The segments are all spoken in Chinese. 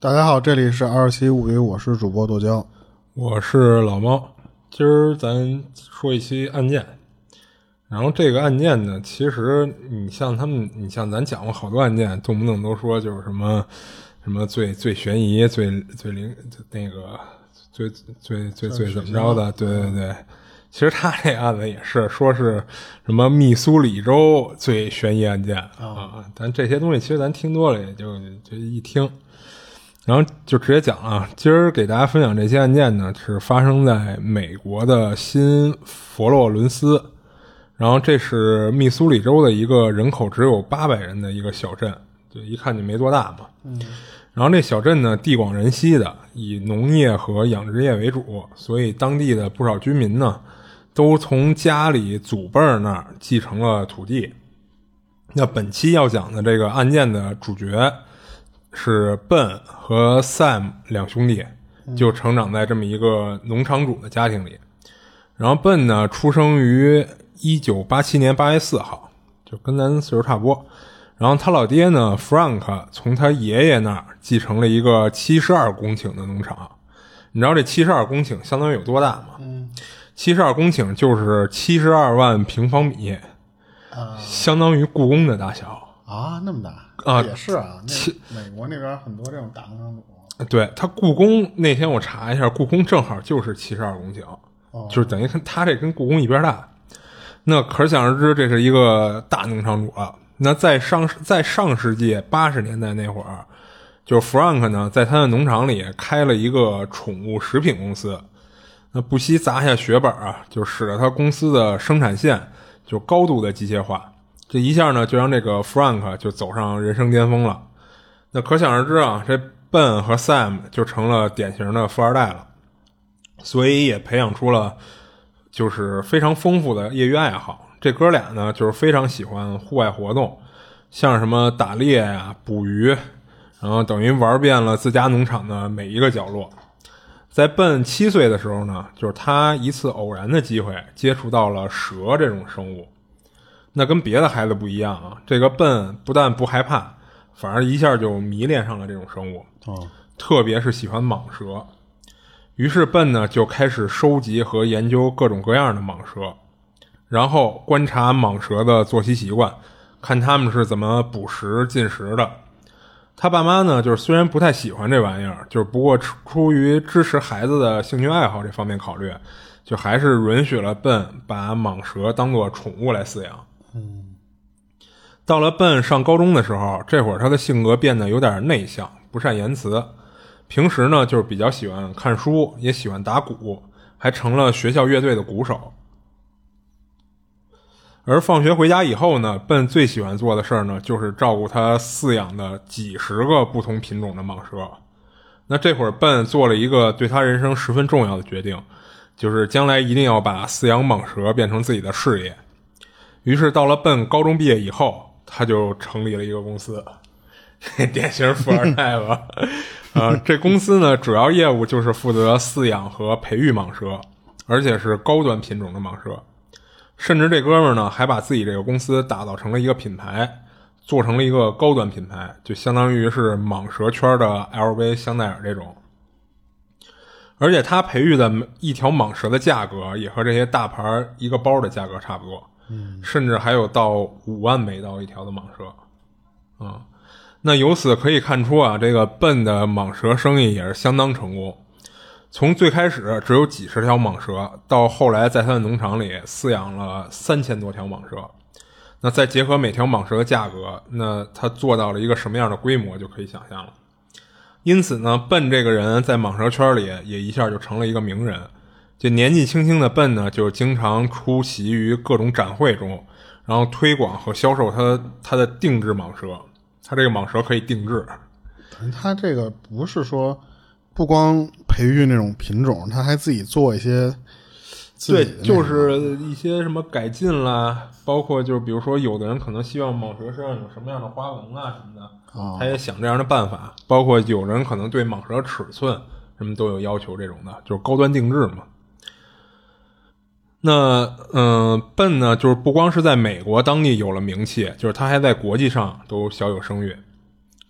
大家好，这里是二七物语，我是主播剁椒。我是老猫，今儿咱说一期案件。然后这个案件呢，其实你像他们，你像咱讲过好多案件，动不动都说就是什么什么最最悬疑、最最灵那个最最最最怎么着的？对对对，其实他这案子也是说是什么密苏里州最悬疑案件啊。但这些东西其实咱听多了，也就就一听。然后就直接讲啊，今儿给大家分享这些案件呢，是发生在美国的新佛罗伦斯。然后这是密苏里州的一个人口只有八百人的一个小镇，就一看就没多大嘛。嗯。然后这小镇呢，地广人稀的，以农业和养殖业为主，所以当地的不少居民呢，都从家里祖辈那儿继承了土地。那本期要讲的这个案件的主角是笨和 Sam 两兄弟，就成长在这么一个农场主的家庭里。然后笨呢，出生于。一九八七年八月四号，就跟咱岁数差不多。然后他老爹呢，Frank 从他爷爷那儿继承了一个七十二公顷的农场。你知道这七十二公顷相当于有多大吗？嗯，七十二公顷就是七十二万平方米，啊，相当于故宫的大小啊，那么大啊，也是啊。那美国那边很多这种大农场主。对他故宫那天我查一下，故宫正好就是七十二公顷，就是等于跟他这跟故宫一边大。那可想而知，这是一个大农场主了。那在上在上世纪八十年代那会儿，就是 Frank 呢，在他的农场里开了一个宠物食品公司，那不惜砸下血本啊，就使得他公司的生产线就高度的机械化。这一下呢，就让这个 Frank 就走上人生巅峰了。那可想而知啊，这 Ben 和 Sam 就成了典型的富二代了，所以也培养出了。就是非常丰富的业余爱好，这哥俩呢就是非常喜欢户外活动，像什么打猎呀、捕鱼，然后等于玩遍了自家农场的每一个角落。在奔七岁的时候呢，就是他一次偶然的机会接触到了蛇这种生物，那跟别的孩子不一样啊，这个笨不但不害怕，反而一下就迷恋上了这种生物，特别是喜欢蟒蛇。于是笨呢就开始收集和研究各种各样的蟒蛇，然后观察蟒蛇的作息习惯，看他们是怎么捕食进食的。他爸妈呢，就是虽然不太喜欢这玩意儿，就是不过出出于支持孩子的兴趣爱好这方面考虑，就还是允许了笨把蟒蛇当做宠物来饲养。嗯，到了笨上高中的时候，这会儿他的性格变得有点内向，不善言辞。平时呢，就是比较喜欢看书，也喜欢打鼓，还成了学校乐队的鼓手。而放学回家以后呢，笨最喜欢做的事儿呢，就是照顾他饲养的几十个不同品种的蟒蛇。那这会儿，笨做了一个对他人生十分重要的决定，就是将来一定要把饲养蟒蛇变成自己的事业。于是，到了笨高中毕业以后，他就成立了一个公司，典型富二代吧。呃，这公司呢，主要业务就是负责饲养和培育蟒蛇，而且是高端品种的蟒蛇。甚至这哥们儿呢，还把自己这个公司打造成了一个品牌，做成了一个高端品牌，就相当于是蟒蛇圈的 LV、香奈儿这种。而且他培育的一条蟒蛇的价格，也和这些大牌一个包的价格差不多，嗯，甚至还有到五万美刀一条的蟒蛇，啊。那由此可以看出啊，这个笨的蟒蛇生意也是相当成功。从最开始只有几十条蟒蛇，到后来在他的农场里饲养了三千多条蟒蛇。那再结合每条蟒蛇的价格，那他做到了一个什么样的规模，就可以想象了。因此呢，笨这个人在蟒蛇圈里也一下就成了一个名人。就年纪轻轻的笨呢，就经常出席于各种展会中，然后推广和销售他他的定制蟒蛇。他这个蟒蛇可以定制，他这个不是说不光培育那种品种，他还自己做一些，对，就是一些什么改进啦，包括就是比如说，有的人可能希望蟒蛇身上有什么样的花纹啊什么的，他也想这样的办法。包括有人可能对蟒蛇尺寸什么都有要求，这种的就是高端定制嘛。那嗯，笨呢，就是不光是在美国当地有了名气，就是他还在国际上都小有声誉。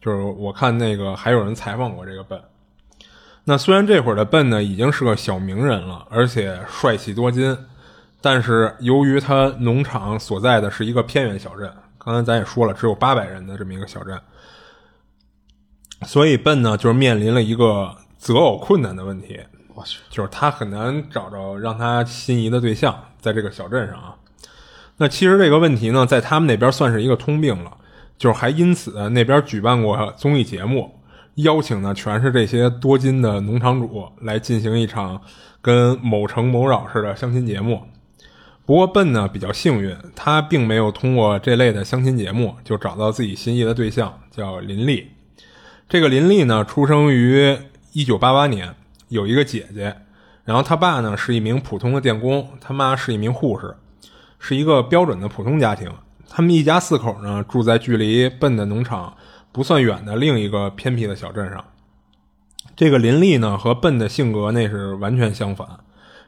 就是我看那个还有人采访过这个笨。那虽然这会儿的笨呢已经是个小名人了，而且帅气多金，但是由于他农场所在的是一个偏远小镇，刚才咱也说了，只有八百人的这么一个小镇，所以笨呢就是面临了一个择偶困难的问题。我去，就是他很难找着让他心仪的对象，在这个小镇上啊。那其实这个问题呢，在他们那边算是一个通病了，就是还因此那边举办过综艺节目，邀请的全是这些多金的农场主来进行一场跟某城某扰似的相亲节目。不过笨呢比较幸运，他并没有通过这类的相亲节目就找到自己心仪的对象，叫林丽。这个林丽呢，出生于一九八八年。有一个姐姐，然后他爸呢是一名普通的电工，他妈是一名护士，是一个标准的普通家庭。他们一家四口呢住在距离笨的农场不算远的另一个偏僻的小镇上。这个林丽呢和笨的性格那是完全相反。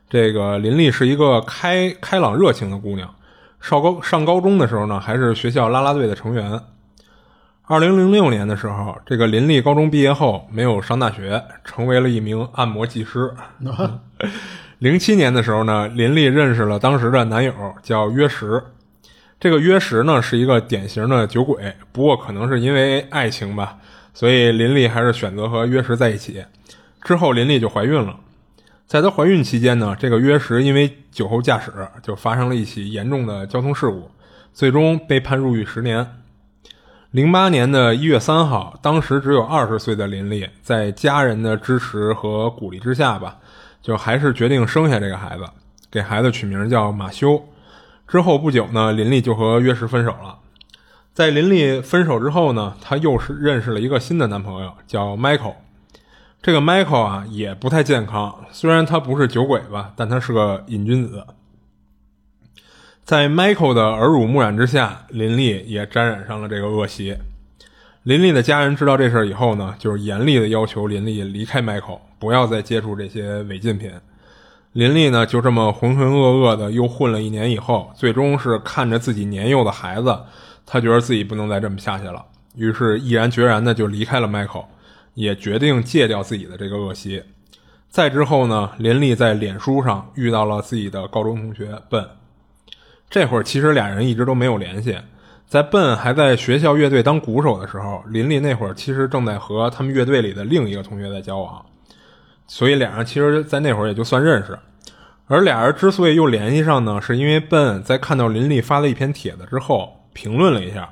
这个林丽是一个开开朗热情的姑娘，上高上高中的时候呢还是学校啦啦队的成员。二零零六年的时候，这个林立高中毕业后没有上大学，成为了一名按摩技师。零七年的时候呢，林立认识了当时的男友，叫约什。这个约什呢是一个典型的酒鬼，不过可能是因为爱情吧，所以林立还是选择和约什在一起。之后林立就怀孕了，在她怀孕期间呢，这个约什因为酒后驾驶就发生了一起严重的交通事故，最终被判入狱十年。零八年的一月三号，当时只有二十岁的林丽，在家人的支持和鼓励之下吧，就还是决定生下这个孩子，给孩子取名叫马修。之后不久呢，林丽就和约什分手了。在林丽分手之后呢，她又是认识了一个新的男朋友，叫 Michael。这个 Michael 啊，也不太健康，虽然他不是酒鬼吧，但他是个瘾君子。在 Michael 的耳濡目染之下，林丽也沾染上了这个恶习。林丽的家人知道这事儿以后呢，就是严厉的要求林丽离开 Michael，不要再接触这些违禁品。林丽呢，就这么浑浑噩噩的又混了一年以后，最终是看着自己年幼的孩子，他觉得自己不能再这么下去了，于是毅然决然的就离开了 Michael，也决定戒掉自己的这个恶习。再之后呢，林丽在脸书上遇到了自己的高中同学笨。这会儿其实俩人一直都没有联系，在笨还在学校乐队当鼓手的时候，林丽那会儿其实正在和他们乐队里的另一个同学在交往，所以俩人其实，在那会儿也就算认识。而俩人之所以又联系上呢，是因为笨在看到林丽发了一篇帖子之后评论了一下，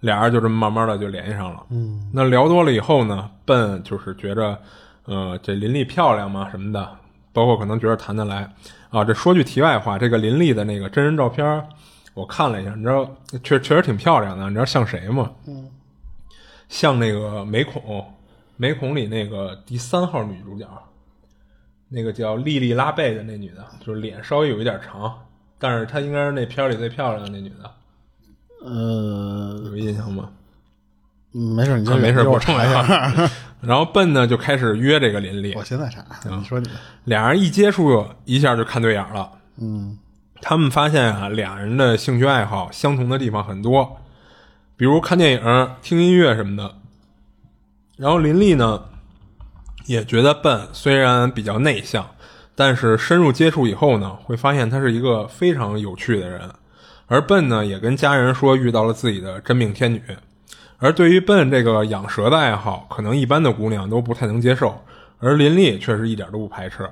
俩人就这么慢慢的就联系上了。嗯，那聊多了以后呢，笨就是觉着，呃，这林丽漂亮嘛什么的，包括可能觉得谈得来。啊，这说句题外话，这个林立的那个真人照片，我看了一下，你知道，确确实挺漂亮的。你知道像谁吗？嗯，像那个美孔，美孔里那个第三号女主角，那个叫莉莉拉贝的那女的，就是脸稍微有一点长，但是她应该是那片里最漂亮的那女的。呃，有印象吗？没事，你就没事，我查一下。然后笨呢就开始约这个林丽。我现在查，你说你的。俩人一接触，一下就看对眼了。嗯，他们发现啊，俩人的兴趣爱好相同的地方很多，比如看电影、听音乐什么的。然后林丽呢，也觉得笨虽然比较内向，但是深入接触以后呢，会发现他是一个非常有趣的人。而笨呢，也跟家人说遇到了自己的真命天女。而对于笨这个养蛇的爱好，可能一般的姑娘都不太能接受，而林丽却是一点都不排斥。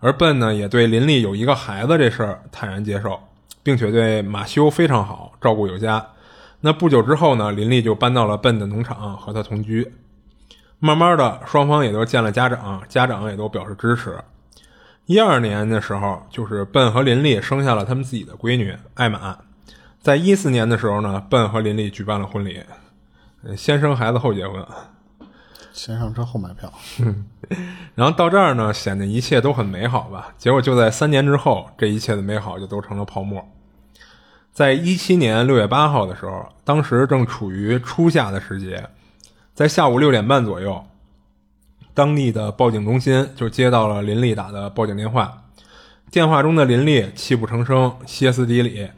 而笨呢，也对林丽有一个孩子这事儿坦然接受，并且对马修非常好，照顾有加。那不久之后呢，林丽就搬到了笨的农场和他同居。慢慢的，双方也都见了家长，家长也都表示支持。一二年的时候，就是笨和林丽生下了他们自己的闺女艾玛。在一四年的时候呢，笨和林丽举办了婚礼。先生孩子后结婚，先上车后买票。然后到这儿呢，显得一切都很美好吧？结果就在三年之后，这一切的美好就都成了泡沫。在一七年六月八号的时候，当时正处于初夏的时节，在下午六点半左右，当地的报警中心就接到了林丽打的报警电话。电话中的林丽泣不成声，歇斯底里。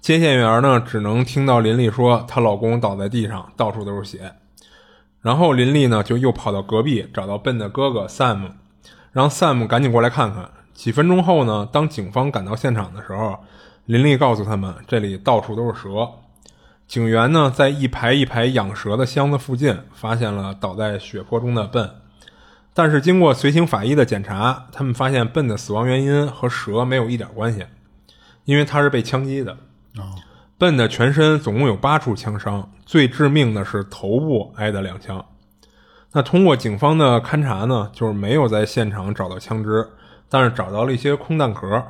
接线员呢，只能听到林丽说她老公倒在地上，到处都是血。然后林丽呢就又跑到隔壁找到笨的哥哥 Sam，让 Sam 赶紧过来看看。几分钟后呢，当警方赶到现场的时候，林丽告诉他们这里到处都是蛇。警员呢在一排一排养蛇的箱子附近发现了倒在血泊中的笨，但是经过随行法医的检查，他们发现笨的死亡原因和蛇没有一点关系，因为他是被枪击的。啊，笨的全身总共有八处枪伤，最致命的是头部挨的两枪。那通过警方的勘查呢，就是没有在现场找到枪支，但是找到了一些空弹壳。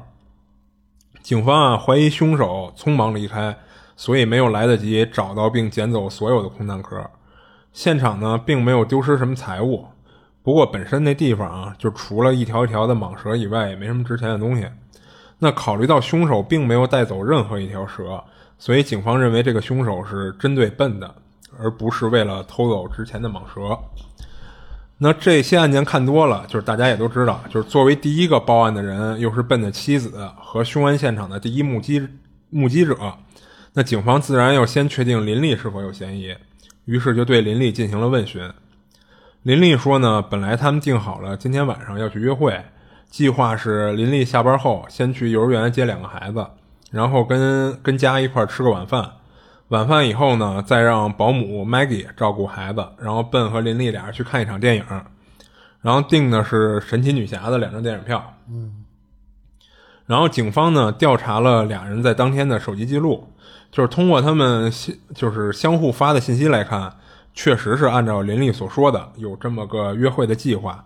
警方啊怀疑凶手匆忙离开，所以没有来得及找到并捡走所有的空弹壳。现场呢并没有丢失什么财物，不过本身那地方啊，就除了一条一条的蟒蛇以外，也没什么值钱的东西。那考虑到凶手并没有带走任何一条蛇。所以，警方认为这个凶手是针对笨的，而不是为了偷走值钱的蟒蛇。那这些案件看多了，就是大家也都知道，就是作为第一个报案的人，又是笨的妻子和凶案现场的第一目击目击者，那警方自然要先确定林丽是否有嫌疑。于是就对林丽进行了问询。林丽说呢，本来他们定好了今天晚上要去约会，计划是林丽下班后先去幼儿园接两个孩子。然后跟跟家一块吃个晚饭，晚饭以后呢，再让保姆 Maggie 照顾孩子，然后笨和林丽俩人去看一场电影，然后订的是神奇女侠的两张电影票。嗯，然后警方呢调查了俩人在当天的手机记录，就是通过他们就是相互发的信息来看，确实是按照林丽所说的有这么个约会的计划。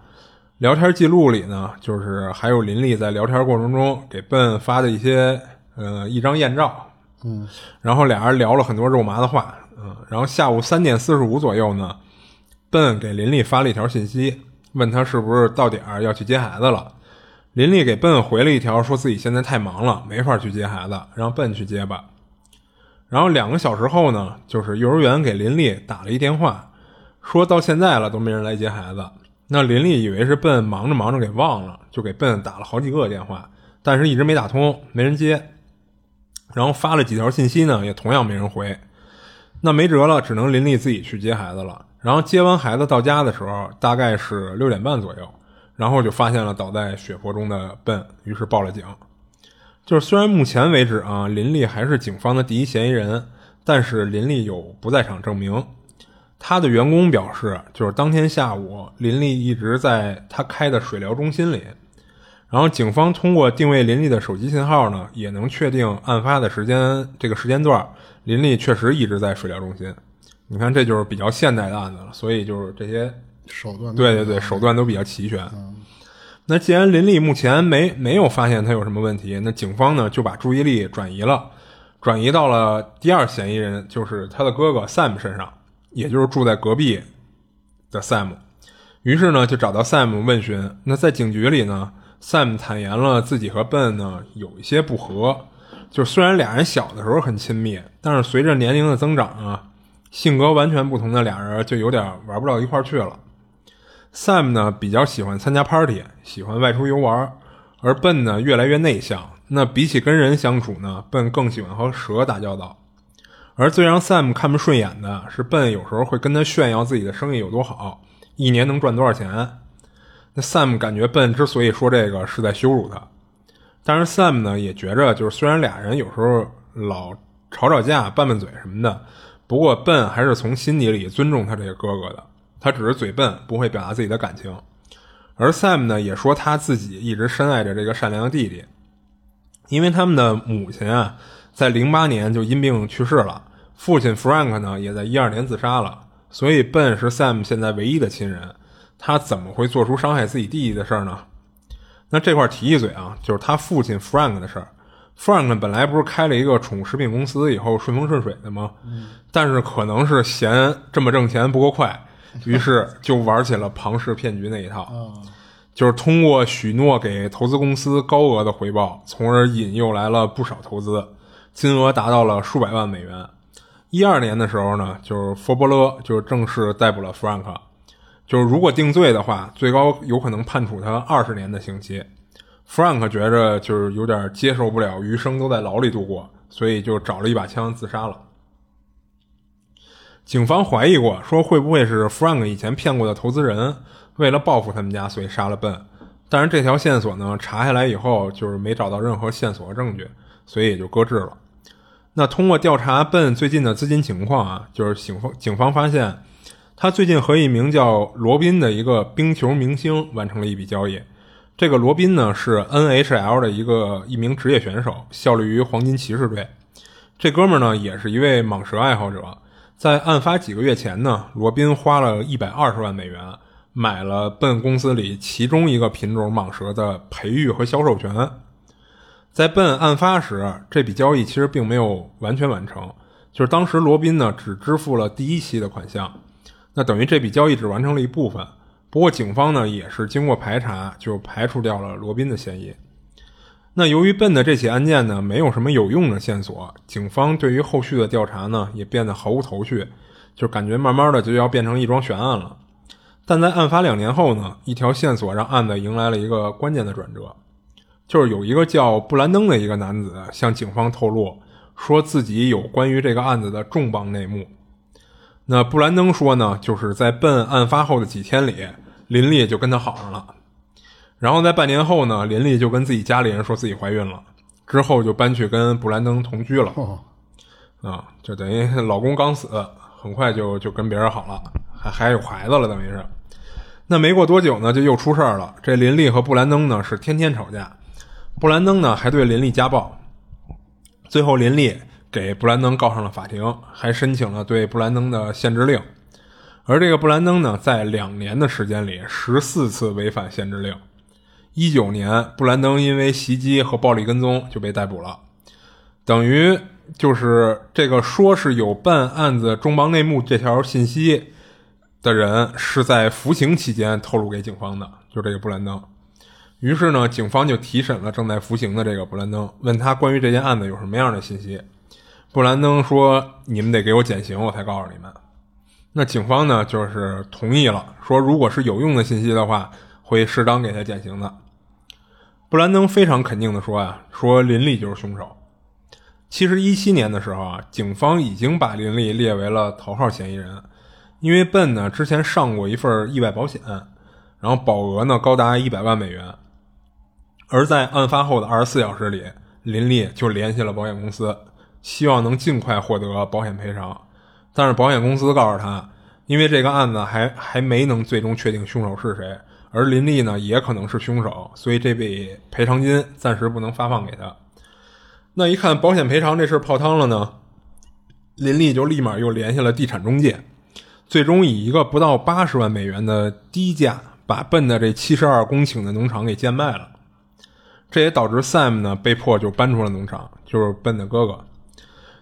聊天记录里呢，就是还有林丽在聊天过程中给笨发的一些。呃，一张艳照，嗯，然后俩人聊了很多肉麻的话，嗯，然后下午三点四十五左右呢，笨给林丽发了一条信息，问他是不是到点儿要去接孩子了。林丽给笨回了一条，说自己现在太忙了，没法去接孩子，让笨去接吧。然后两个小时后呢，就是幼儿园给林丽打了一电话，说到现在了都没人来接孩子。那林丽以为是笨忙着忙着给忘了，就给笨打了好几个电话，但是一直没打通，没人接。然后发了几条信息呢，也同样没人回，那没辙了，只能林丽自己去接孩子了。然后接完孩子到家的时候，大概是六点半左右，然后就发现了倒在血泊中的笨，于是报了警。就是虽然目前为止啊，林丽还是警方的第一嫌疑人，但是林丽有不在场证明。他的员工表示，就是当天下午，林丽一直在他开的水疗中心里。然后警方通过定位林丽的手机信号呢，也能确定案发的时间这个时间段，林丽确实一直在水疗中心。你看，这就是比较现代的案子了，所以就是这些手段，对对对，手段都比较齐全。那既然林丽目前没没有发现他有什么问题，那警方呢就把注意力转移了，转移到了第二嫌疑人，就是他的哥哥 Sam 身上，也就是住在隔壁的 Sam。于是呢，就找到 Sam 问询。那在警局里呢？Sam 坦言了自己和 Ben 呢有一些不和，就虽然俩人小的时候很亲密，但是随着年龄的增长啊，性格完全不同的俩人就有点玩不到一块去了。Sam 呢比较喜欢参加 party，喜欢外出游玩，而 Ben 呢越来越内向。那比起跟人相处呢，Ben 更喜欢和蛇打交道。而最让 Sam 看不顺眼的是，Ben 有时候会跟他炫耀自己的生意有多好，一年能赚多少钱。那 Sam 感觉笨之所以说这个是在羞辱他，但是 Sam 呢也觉着就是虽然俩人有时候老吵吵架、拌拌嘴什么的，不过笨还是从心底里尊重他这个哥哥的。他只是嘴笨，不会表达自己的感情。而 Sam 呢也说他自己一直深爱着这个善良的弟弟，因为他们的母亲啊在零八年就因病去世了，父亲 Frank 呢也在一二年自杀了，所以笨是 Sam 现在唯一的亲人。他怎么会做出伤害自己弟弟的事儿呢？那这块提一嘴啊，就是他父亲 Frank 的事儿。Frank 本来不是开了一个宠物食品公司，以后顺风顺水的吗？但是可能是嫌这么挣钱不够快，于是就玩起了庞氏骗局那一套，就是通过许诺给投资公司高额的回报，从而引诱来了不少投资，金额达到了数百万美元。一二年的时候呢，就是佛伯勒就正式逮捕了 Frank。就是如果定罪的话，最高有可能判处他二十年的刑期。Frank 觉着就是有点接受不了余生都在牢里度过，所以就找了一把枪自杀了。警方怀疑过，说会不会是 Frank 以前骗过的投资人，为了报复他们家，所以杀了笨。但是这条线索呢，查下来以后就是没找到任何线索和证据，所以也就搁置了。那通过调查笨最近的资金情况啊，就是警方警方发现，他最近和一名叫罗宾的一个冰球明星完成了一笔交易。这个罗宾呢是 NHL 的一个一名职业选手，效力于黄金骑士队。这哥们儿呢也是一位蟒蛇爱好者。在案发几个月前呢，罗宾花了一百二十万美元买了笨公司里其中一个品种蟒蛇的培育和销售权。在笨案发时，这笔交易其实并没有完全完成，就是当时罗宾呢只支付了第一期的款项，那等于这笔交易只完成了一部分。不过警方呢也是经过排查，就排除掉了罗宾的嫌疑。那由于笨的这起案件呢没有什么有用的线索，警方对于后续的调查呢也变得毫无头绪，就感觉慢慢的就要变成一桩悬案了。但在案发两年后呢，一条线索让案子迎来了一个关键的转折。就是有一个叫布兰登的一个男子向警方透露，说自己有关于这个案子的重磅内幕。那布兰登说呢，就是在奔案发后的几天里，林丽就跟他好上了。然后在半年后呢，林丽就跟自己家里人说自己怀孕了，之后就搬去跟布兰登同居了。啊，就等于老公刚死，很快就就跟别人好了，还还有孩子了，等于是。那没过多久呢，就又出事儿了。这林丽和布兰登呢是天天吵架。布兰登呢还对林丽家暴，最后林丽给布兰登告上了法庭，还申请了对布兰登的限制令。而这个布兰登呢，在两年的时间里，十四次违反限制令。一九年，布兰登因为袭击和暴力跟踪就被逮捕了，等于就是这个说是有办案子中邦内幕这条信息的人，是在服刑期间透露给警方的，就这个布兰登。于是呢，警方就提审了正在服刑的这个布兰登，问他关于这件案子有什么样的信息。布兰登说：“你们得给我减刑，我才告诉你们。”那警方呢，就是同意了，说如果是有用的信息的话，会适当给他减刑的。布兰登非常肯定的说：“啊，说林立就是凶手。”其实一七年的时候啊，警方已经把林立列为了头号嫌疑人，因为笨呢之前上过一份意外保险，然后保额呢高达一百万美元。而在案发后的二十四小时里，林立就联系了保险公司，希望能尽快获得保险赔偿。但是保险公司告诉他，因为这个案子还还没能最终确定凶手是谁，而林立呢也可能是凶手，所以这笔赔偿金暂时不能发放给他。那一看保险赔偿这事泡汤了呢，林立就立马又联系了地产中介，最终以一个不到八十万美元的低价，把笨的这七十二公顷的农场给贱卖了。这也导致 Sam 呢被迫就搬出了农场，就是笨的哥哥。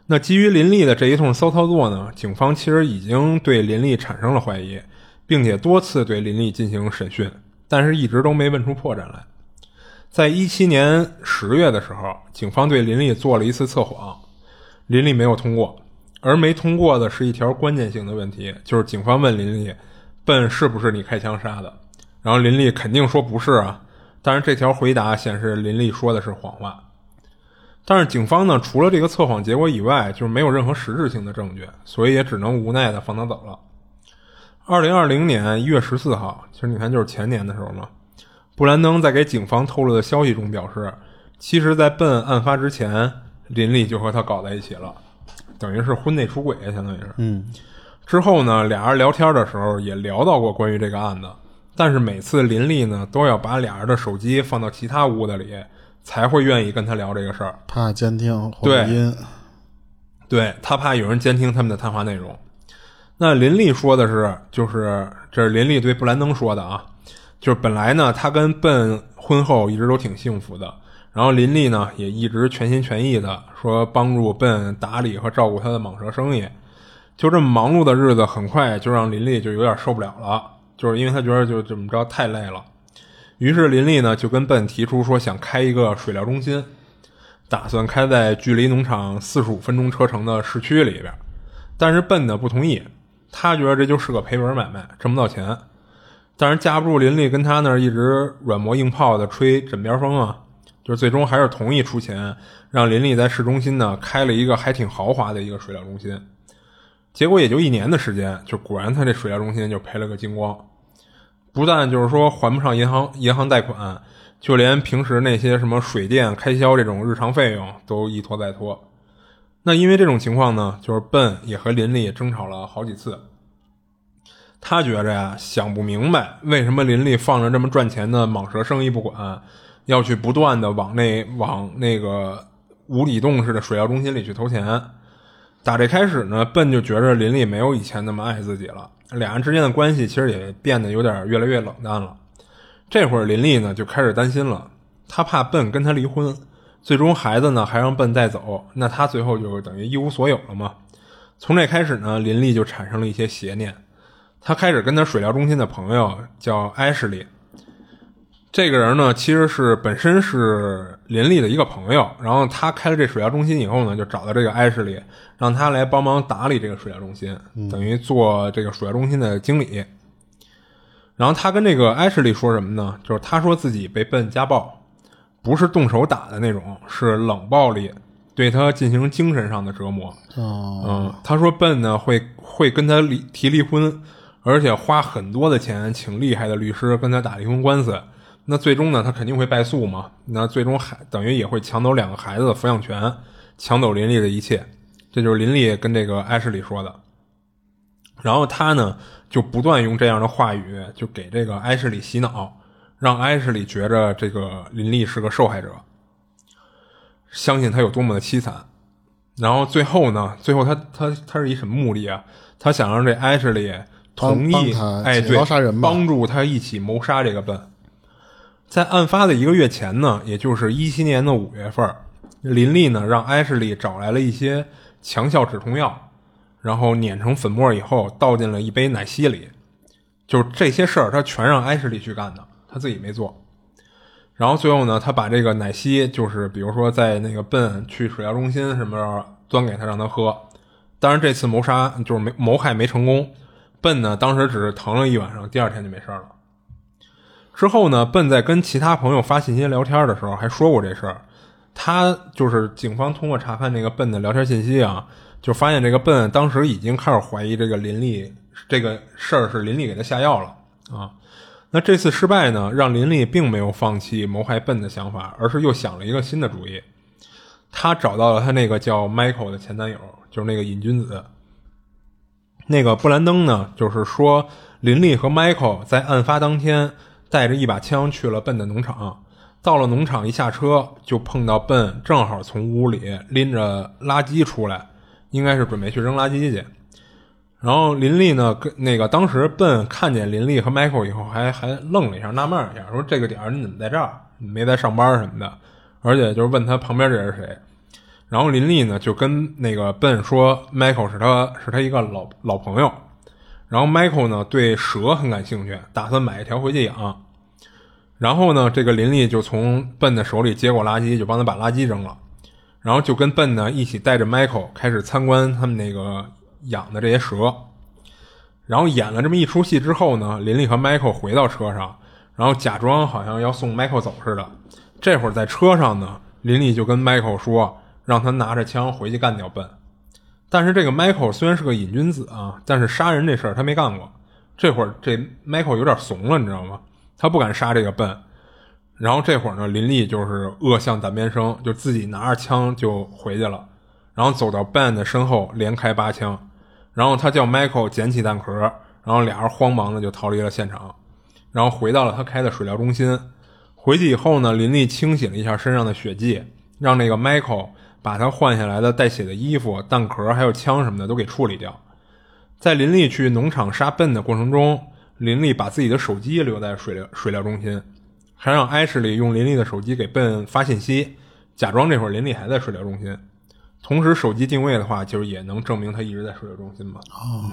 那基于林立的这一通骚操作呢，警方其实已经对林立产生了怀疑，并且多次对林立进行审讯，但是一直都没问出破绽来。在一七年十月的时候，警方对林立做了一次测谎，林立没有通过，而没通过的是一条关键性的问题，就是警方问林立：“笨是不是你开枪杀的？”然后林立肯定说不是啊。但是这条回答显示林立说的是谎话，但是警方呢，除了这个测谎结果以外，就是没有任何实质性的证据，所以也只能无奈的放他走了。二零二零年一月十四号，其实你看就是前年的时候嘛，布兰登在给警方透露的消息中表示，其实，在笨案发之前，林立就和他搞在一起了，等于是婚内出轨，相当于是。嗯。之后呢，俩人聊天的时候也聊到过关于这个案子。但是每次林丽呢，都要把俩人的手机放到其他屋子里，才会愿意跟他聊这个事儿。怕监听录音，对他怕有人监听他们的谈话内容。那林丽说的是，就是这是林丽对布兰登说的啊，就是本来呢，他跟笨婚后一直都挺幸福的，然后林丽呢也一直全心全意的说帮助笨打理和照顾他的蟒蛇生意。就这么忙碌的日子，很快就让林丽就有点受不了了。就是因为他觉得就这么着太累了，于是林立呢就跟笨提出说想开一个水疗中心，打算开在距离农场四十五分钟车程的市区里边。但是笨呢不同意，他觉得这就是个赔本买卖，挣不到钱。但是架不住林立跟他那儿一直软磨硬泡的吹枕边风啊，就是最终还是同意出钱，让林立在市中心呢开了一个还挺豪华的一个水疗中心。结果也就一年的时间，就果然他这水疗中心就赔了个精光，不但就是说还不上银行银行贷款，就连平时那些什么水电开销这种日常费用都一拖再拖。那因为这种情况呢，就是笨也和林丽争吵了好几次。他觉着呀，想不明白为什么林丽放着这么赚钱的蟒蛇生意不管，要去不断的往那往那个无底洞似的水疗中心里去投钱。打这开始呢，笨就觉着林丽没有以前那么爱自己了，俩人之间的关系其实也变得有点越来越冷淡了。这会儿林丽呢就开始担心了，她怕笨跟他离婚。最终孩子呢还让笨带走，那他最后就等于一无所有了嘛。从这开始呢，林丽就产生了一些邪念，他开始跟他水疗中心的朋友叫艾什利，这个人呢其实是本身是林立的一个朋友，然后他开了这水疗中心以后呢，就找到这个艾什利，让他来帮忙打理这个水疗中心，等于做这个水疗中心的经理。然后他跟这个艾什利说什么呢？就是他说自己被笨家暴。不是动手打的那种，是冷暴力，对他进行精神上的折磨。嗯，他说笨呢会会跟他离提离婚，而且花很多的钱请厉害的律师跟他打离婚官司。那最终呢，他肯定会败诉嘛。那最终还等于也会抢走两个孩子的抚养权，抢走林丽的一切。这就是林丽跟这个艾什里说的。然后他呢就不断用这样的话语就给这个艾什里洗脑。让艾什里觉着这个林丽是个受害者，相信他有多么的凄惨。然后最后呢？最后他他他是以什么目的啊？他想让这艾什里同意，哎，对，帮助他一起谋杀这个笨。在案发的一个月前呢，也就是一七年的五月份，林丽呢让艾什利找来了一些强效止痛药，然后碾成粉末以后倒进了一杯奶昔里。就是这些事儿，他全让艾什利去干的。他自己没做，然后最后呢，他把这个奶昔，就是比如说在那个笨去水疗中心什么时候端给他让他喝，当然这次谋杀就是没谋害没成功，笨呢当时只是疼了一晚上，第二天就没事了。之后呢，笨在跟其他朋友发信息聊天的时候还说过这事儿，他就是警方通过查看这个笨的聊天信息啊，就发现这个笨当时已经开始怀疑这个林丽这个事儿是林丽给他下药了啊。那这次失败呢，让林丽并没有放弃谋害笨的想法，而是又想了一个新的主意。他找到了他那个叫 Michael 的前男友，就是那个瘾君子。那个布兰登呢，就是说林丽和 Michael 在案发当天带着一把枪去了笨的农场，到了农场一下车就碰到笨正好从屋里拎着垃圾出来，应该是准备去扔垃圾去。然后林丽呢，跟那个当时笨看见林丽和 Michael 以后，还还愣了一下，纳闷一下，说这个点儿你怎么在这儿？没在上班什么的？而且就是问他旁边这是谁。然后林丽呢就跟那个笨说，Michael 是他是他一个老老朋友。然后 Michael 呢对蛇很感兴趣，打算买一条回去养。然后呢，这个林丽就从笨的手里接过垃圾，就帮他把垃圾扔了。然后就跟笨呢一起带着 Michael 开始参观他们那个。养的这些蛇，然后演了这么一出戏之后呢，林丽和 Michael 回到车上，然后假装好像要送 Michael 走似的。这会儿在车上呢，林丽就跟 Michael 说，让他拿着枪回去干掉笨。但是这个 Michael 虽然是个瘾君子啊，但是杀人这事儿他没干过。这会儿这 Michael 有点怂了，你知道吗？他不敢杀这个笨。然后这会儿呢，林丽就是恶向胆边生，就自己拿着枪就回去了，然后走到 Ben 的身后，连开八枪。然后他叫 Michael 捡起弹壳，然后俩人慌忙的就逃离了现场，然后回到了他开的水疗中心。回去以后呢，林丽清洗了一下身上的血迹，让那个 Michael 把他换下来的带血的衣服、弹壳还有枪什么的都给处理掉。在林丽去农场杀笨的过程中，林丽把自己的手机留在水疗水疗中心，还让艾什利用林丽的手机给笨发信息，假装这会儿林丽还在水疗中心。同时，手机定位的话，就是也能证明他一直在水疗中心嘛。哦。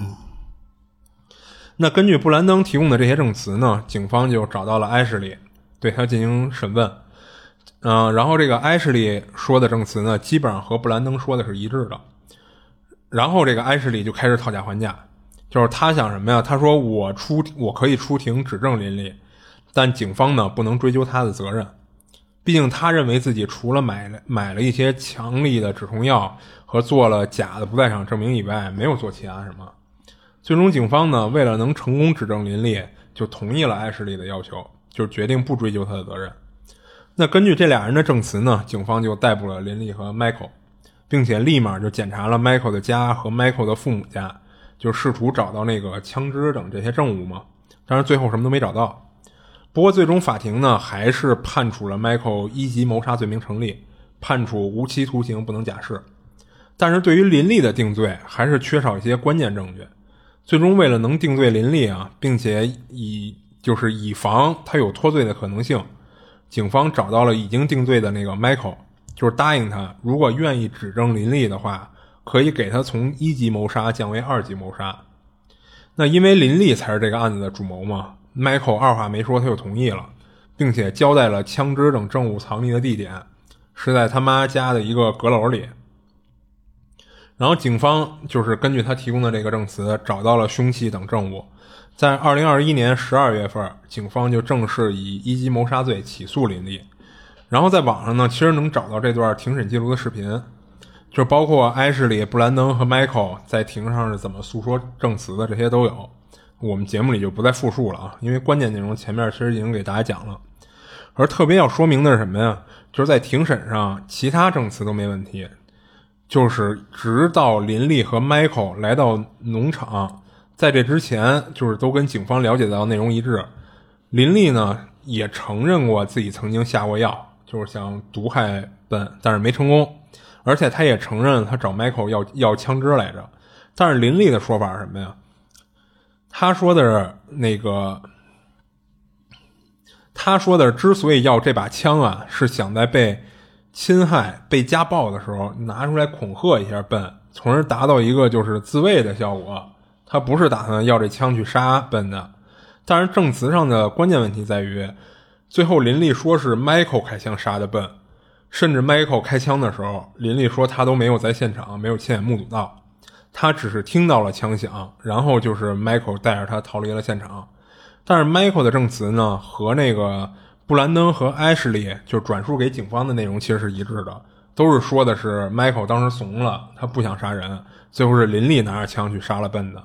那根据布兰登提供的这些证词呢，警方就找到了艾什利，对他进行审问。嗯，然后这个艾什利说的证词呢，基本上和布兰登说的是一致的。然后这个艾什利就开始讨价还价，就是他想什么呀？他说：“我出，我可以出庭指证林丽，但警方呢不能追究他的责任。”毕竟他认为自己除了买了买了一些强力的止痛药和做了假的不在场证明以外，没有做其他什么。最终，警方呢为了能成功指证林立，就同意了艾什利的要求，就决定不追究他的责任。那根据这俩人的证词呢，警方就逮捕了林立和 Michael，并且立马就检查了 Michael 的家和 Michael 的父母家，就试图找到那个枪支等这些证物嘛。但是最后什么都没找到。不过最终法庭呢还是判处了 Michael 一级谋杀罪名成立，判处无期徒刑不能假释。但是对于林立的定罪还是缺少一些关键证据。最终为了能定罪林立啊，并且以就是以防他有脱罪的可能性。警方找到了已经定罪的那个 Michael，就是答应他，如果愿意指证林立的话，可以给他从一级谋杀降为二级谋杀。那因为林立才是这个案子的主谋嘛，Michael 二话没说他就同意了，并且交代了枪支等证物藏匿的地点，是在他妈家的一个阁楼里。然后警方就是根据他提供的这个证词，找到了凶器等证物。在二零二一年十二月份，警方就正式以一级谋杀罪起诉林立。然后在网上呢，其实能找到这段庭审记录的视频，就包括埃什里、布兰登和 Michael 在庭上是怎么诉说证词的，这些都有。我们节目里就不再复述了啊，因为关键内容前面其实已经给大家讲了。而特别要说明的是什么呀？就是在庭审上，其他证词都没问题，就是直到林立和 Michael 来到农场。在这之前，就是都跟警方了解到内容一致。林立呢也承认过自己曾经下过药，就是想毒害本，但是没成功。而且他也承认他找 Michael 要要枪支来着。但是林立的说法是什么呀？他说的是那个，他说的之所以要这把枪啊，是想在被侵害、被家暴的时候拿出来恐吓一下笨，从而达到一个就是自卫的效果。他不是打算要这枪去杀本的，但是证词上的关键问题在于，最后林立说是 Michael 开枪杀的笨，甚至 Michael 开枪的时候，林立说他都没有在现场，没有亲眼目睹到，他只是听到了枪响，然后就是 Michael 带着他逃离了现场。但是 Michael 的证词呢，和那个布兰登和艾什利就转述给警方的内容其实是一致的，都是说的是 Michael 当时怂了，他不想杀人，最后是林立拿着枪去杀了笨的。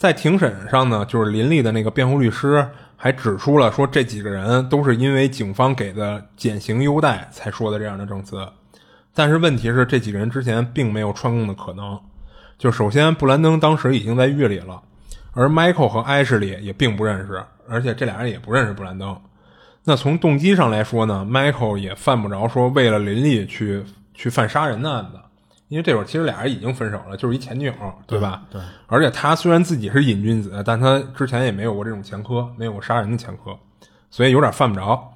在庭审上呢，就是林立的那个辩护律师还指出了说，这几个人都是因为警方给的减刑优待才说的这样的证词。但是问题是，这几个人之前并没有串供的可能。就首先，布兰登当时已经在狱里了，而 Michael 和艾什里也并不认识，而且这俩人也不认识布兰登。那从动机上来说呢，Michael 也犯不着说为了林立去去犯杀人的案子。因为这会儿其实俩人已经分手了，就是一前女友，对吧？对。而且他虽然自己是瘾君子，但他之前也没有过这种前科，没有过杀人的前科，所以有点犯不着。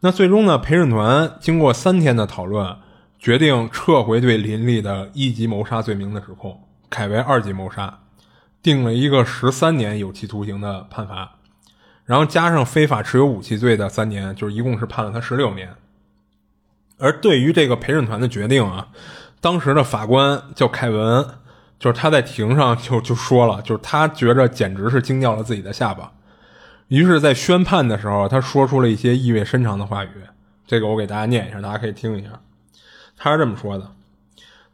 那最终呢，陪审团经过三天的讨论，决定撤回对林立的一级谋杀罪名的指控，改为二级谋杀，定了一个十三年有期徒刑的判罚，然后加上非法持有武器罪的三年，就是一共是判了他十六年。而对于这个陪审团的决定啊。当时的法官叫凯文，就是他在庭上就就说了，就是他觉着简直是惊掉了自己的下巴。于是，在宣判的时候，他说出了一些意味深长的话语。这个我给大家念一下，大家可以听一下。他是这么说的，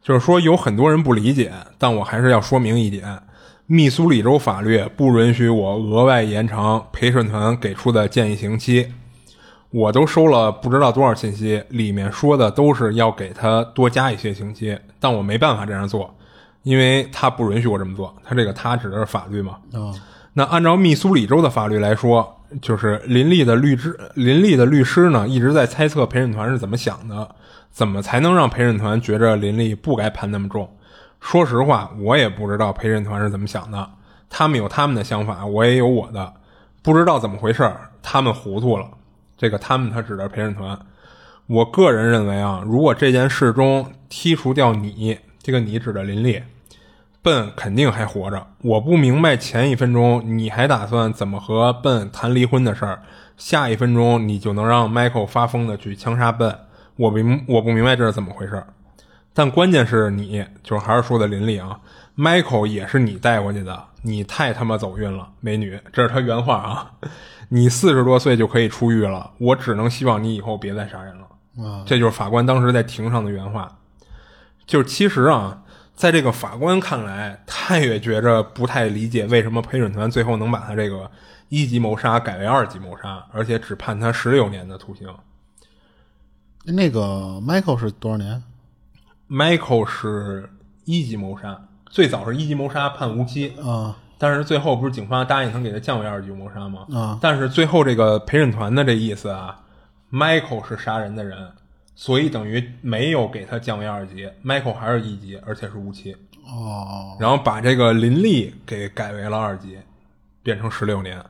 就是说有很多人不理解，但我还是要说明一点：密苏里州法律不允许我额外延长陪审团给出的建议刑期。我都收了不知道多少信息，里面说的都是要给他多加一些刑期，但我没办法这样做，因为他不允许我这么做。他这个他指的是法律嘛？啊，那按照密苏里州的法律来说，就是林立的律师，林立的律师呢一直在猜测陪审团是怎么想的，怎么才能让陪审团觉着林立不该判那么重？说实话，我也不知道陪审团是怎么想的，他们有他们的想法，我也有我的，不知道怎么回事，他们糊涂了。这个他们他指的陪审团，我个人认为啊，如果这件事中剔除掉你，这个你指的林立，笨肯定还活着。我不明白前一分钟你还打算怎么和笨谈离婚的事儿，下一分钟你就能让 Michael 发疯的去枪杀笨，我明我不明白这是怎么回事。但关键是你，就还是说的林丽啊，Michael 也是你带过去的，你太他妈走运了，美女，这是他原话啊。你四十多岁就可以出狱了，我只能希望你以后别再杀人了。这就是法官当时在庭上的原话。就是其实啊，在这个法官看来，他也觉着不太理解为什么陪审团最后能把他这个一级谋杀改为二级谋杀，而且只判他十六年的徒刑。那个 Michael 是多少年？Michael 是一级谋杀，最早是一级谋杀判无期啊，但是最后不是警方答应能给他降为二级谋杀吗？啊，但是最后这个陪审团的这意思啊，Michael 是杀人的人。所以等于没有给他降为二级，Michael 还是一级，而且是无期。哦，然后把这个林立给改为了二级，变成十六年，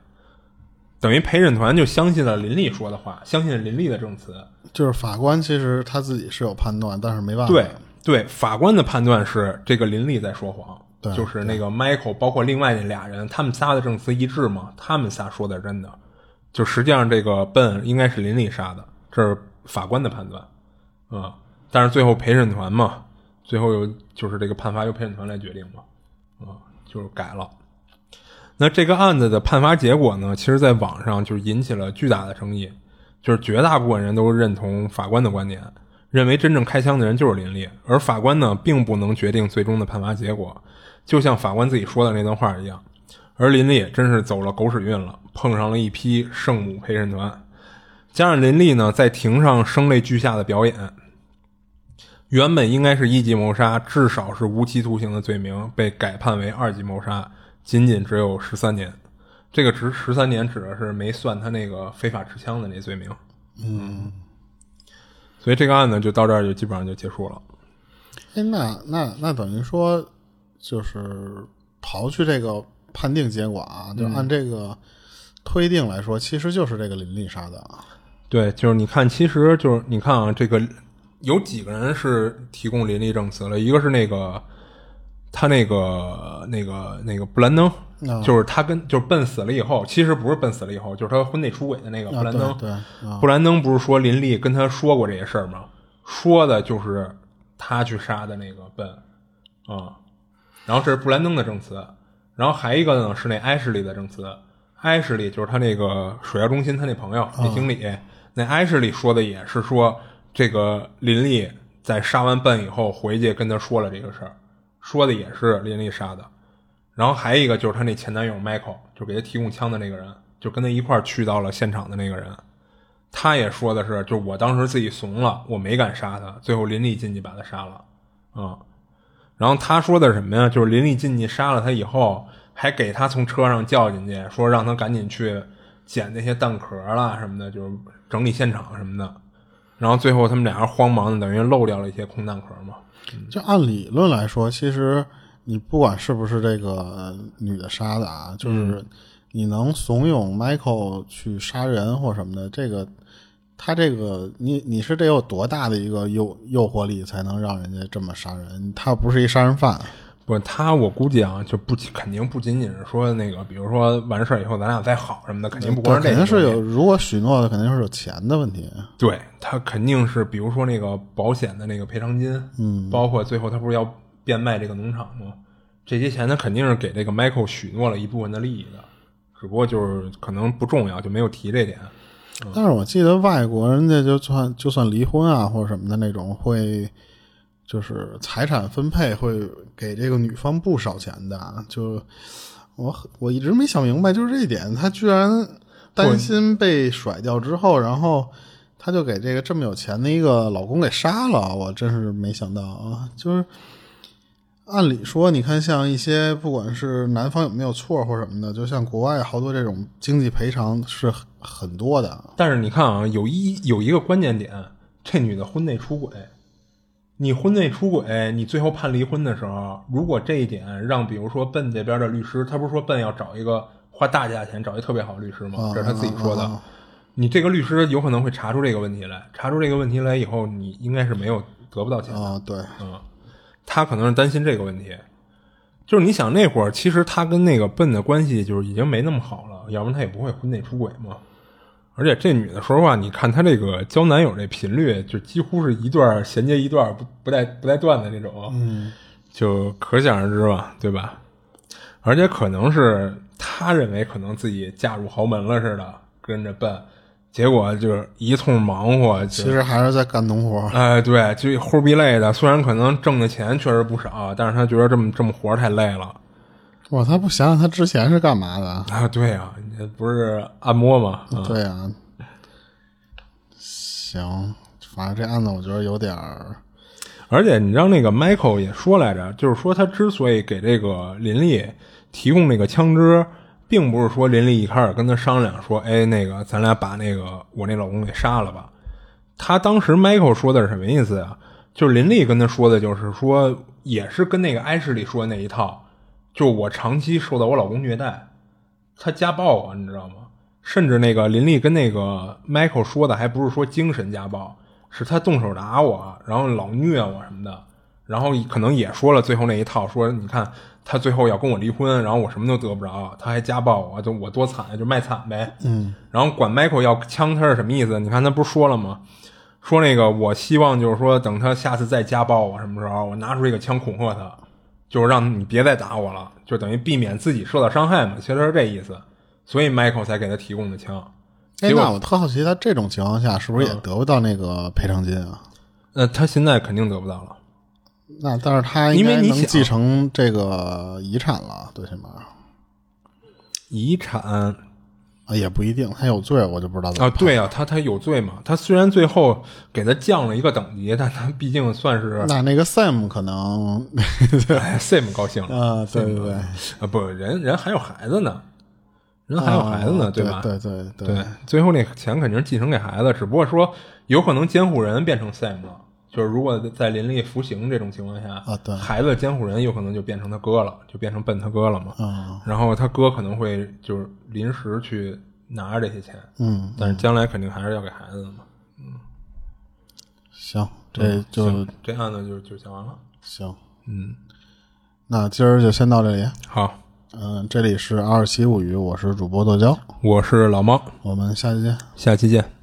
等于陪审团就相信了林立说的话，相信林立的证词。就是法官其实他自己是有判断，但是没办法。对对，法官的判断是这个林立在说谎，对就是那个 Michael，包括另外那俩人，他们仨的证词一致嘛，他们仨说的是真的。就实际上这个笨应该是林立杀的，这是法官的判断。啊，但是最后陪审团嘛，最后又就是这个判罚由陪审团来决定嘛，啊，就是改了。那这个案子的判罚结果呢，其实在网上就是引起了巨大的争议，就是绝大部分人都认同法官的观点，认为真正开枪的人就是林立，而法官呢并不能决定最终的判罚结果，就像法官自己说的那段话一样。而林立真是走了狗屎运了，碰上了一批圣母陪审团。加上林立呢，在庭上声泪俱下的表演，原本应该是一级谋杀，至少是无期徒刑的罪名，被改判为二级谋杀，仅仅只有十三年。这个值十三年指的是没算他那个非法持枪的那罪名。嗯，所以这个案子就到这儿就基本上就结束了。哎，那那那等于说，就是刨去这个判定结果啊，就按这个推定来说，其实就是这个林立杀的啊。对，就是你看，其实就是你看啊，这个有几个人是提供林立证词了？一个是那个他那个那个那个布兰登，就是他跟就是笨死了以后，其实不是笨死了以后，就是他婚内出轨的那个布兰登。对，布兰登不是说林立跟他说过这些事儿吗？说的就是他去杀的那个笨啊。然后这是布兰登的证词，然后还一个呢是那艾什利的证词，艾什利就是他那个水疗中心他那朋友那经理。那艾什利说的也是说，这个林立在杀完笨以后回去跟他说了这个事儿，说的也是林立杀的。然后还有一个就是他那前男友 Michael，就给他提供枪的那个人，就跟他一块儿去到了现场的那个人，他也说的是，就我当时自己怂了，我没敢杀他，最后林立进去把他杀了，啊。然后他说的什么呀？就是林立进去杀了他以后，还给他从车上叫进去，说让他赶紧去捡那些弹壳啦什么的，就是。整理现场什么的，然后最后他们俩人慌忙的，等于漏掉了一些空弹壳嘛。就按理论来说，其实你不管是不是这个女的杀的啊，就是你能怂恿 Michael 去杀人或什么的，这个他这个你你是得有多大的一个诱诱惑力，才能让人家这么杀人？他不是一杀人犯。不，他我估计啊，就不肯定不仅仅是说那个，比如说完事儿以后咱俩再好什么的，肯定不光是这个。肯定是有，如果许诺的，肯定是有钱的问题。对他肯定是，比如说那个保险的那个赔偿金，嗯，包括最后他不是要变卖这个农场吗？这些钱他肯定是给这个 Michael 许诺了一部分的利益的，只不过就是可能不重要，就没有提这点。但是我记得外国人家就算就算离婚啊或者什么的那种会。就是财产分配会给这个女方不少钱的，就我我一直没想明白，就是这一点，他居然担心被甩掉之后，然后他就给这个这么有钱的一个老公给杀了，我真是没想到啊！就是按理说，你看像一些不管是男方有没有错或什么的，就像国外好多这种经济赔偿是很多的，但是你看啊，有一有一个关键点，这女的婚内出轨。你婚内出轨，你最后判离婚的时候，如果这一点让比如说笨这边的律师，他不是说笨要找一个花大价钱找一特别好的律师吗？这是他自己说的。你这个律师有可能会查出这个问题来，查出这个问题来以后，你应该是没有得不到钱啊。对，嗯，他可能是担心这个问题。就是你想那会儿，其实他跟那个笨的关系就是已经没那么好了，要不然他也不会婚内出轨嘛。而且这女的，说实话，你看她这个交男友这频率，就几乎是一段衔接一段，不不带不带断的那种，嗯，就可想而知吧，对吧？而且可能是她认为可能自己嫁入豪门了似的，跟着奔，结果就是一通忙活，其实还是在干农活。哎，对，就齁逼累的。虽然可能挣的钱确实不少，但是他觉得这么这么活太累了。哇，他不想想他之前是干嘛的啊？对呀，你不是按摩吗？对呀。行，反正这案子我觉得有点儿。而且你知道那个 Michael 也说来着，就是说他之所以给这个林立提供那个枪支，并不是说林丽一开始跟他商量说，哎，那个咱俩把那个我那老公给杀了吧。他当时 Michael 说的是什么意思呀？就是林丽跟他说的就是说，也是跟那个艾什里说的那一套。就我长期受到我老公虐待，他家暴我，你知道吗？甚至那个林丽跟那个 Michael 说的，还不是说精神家暴，是他动手打我，然后老虐我什么的，然后可能也说了最后那一套，说你看他最后要跟我离婚，然后我什么都得不着，他还家暴我，就我多惨，就卖惨呗。嗯。然后管 Michael 要枪，他是什么意思？你看他不是说了吗？说那个我希望就是说，等他下次再家暴我什么时候，我拿出这个枪恐吓他。就是让你别再打我了，就等于避免自己受到伤害嘛，其实是这意思，所以 Michael 才给他提供的枪。哎，那我特好奇，他这种情况下是不是也得不到那个赔偿金啊？那他现在肯定得不到了。那但是他应该能继承这个遗产了，最起码。遗产。啊，也不一定，他有罪，我就不知道怎么啊。对啊，他他有罪嘛？他虽然最后给他降了一个等级，但他毕竟算是那那个 Sam 可能 Sam 高兴了啊，对对对啊，不，人人还有孩子呢，人还有孩子呢，对吧？对对对，最后那钱肯定是继承给孩子，只不过说有可能监护人变成 Sam 了。就是如果在林立服刑这种情况下啊，对，孩子监护人有可能就变成他哥了，就变成奔他哥了嘛。嗯，然后他哥可能会就是临时去拿着这些钱，嗯，但是将来肯定还是要给孩子的嘛。嗯，行，这就这案子就就讲完了。行，嗯，那今儿就先到这里。好，嗯，这里是二七物语，我是主播剁椒，我是老猫，我们下期见，下期见。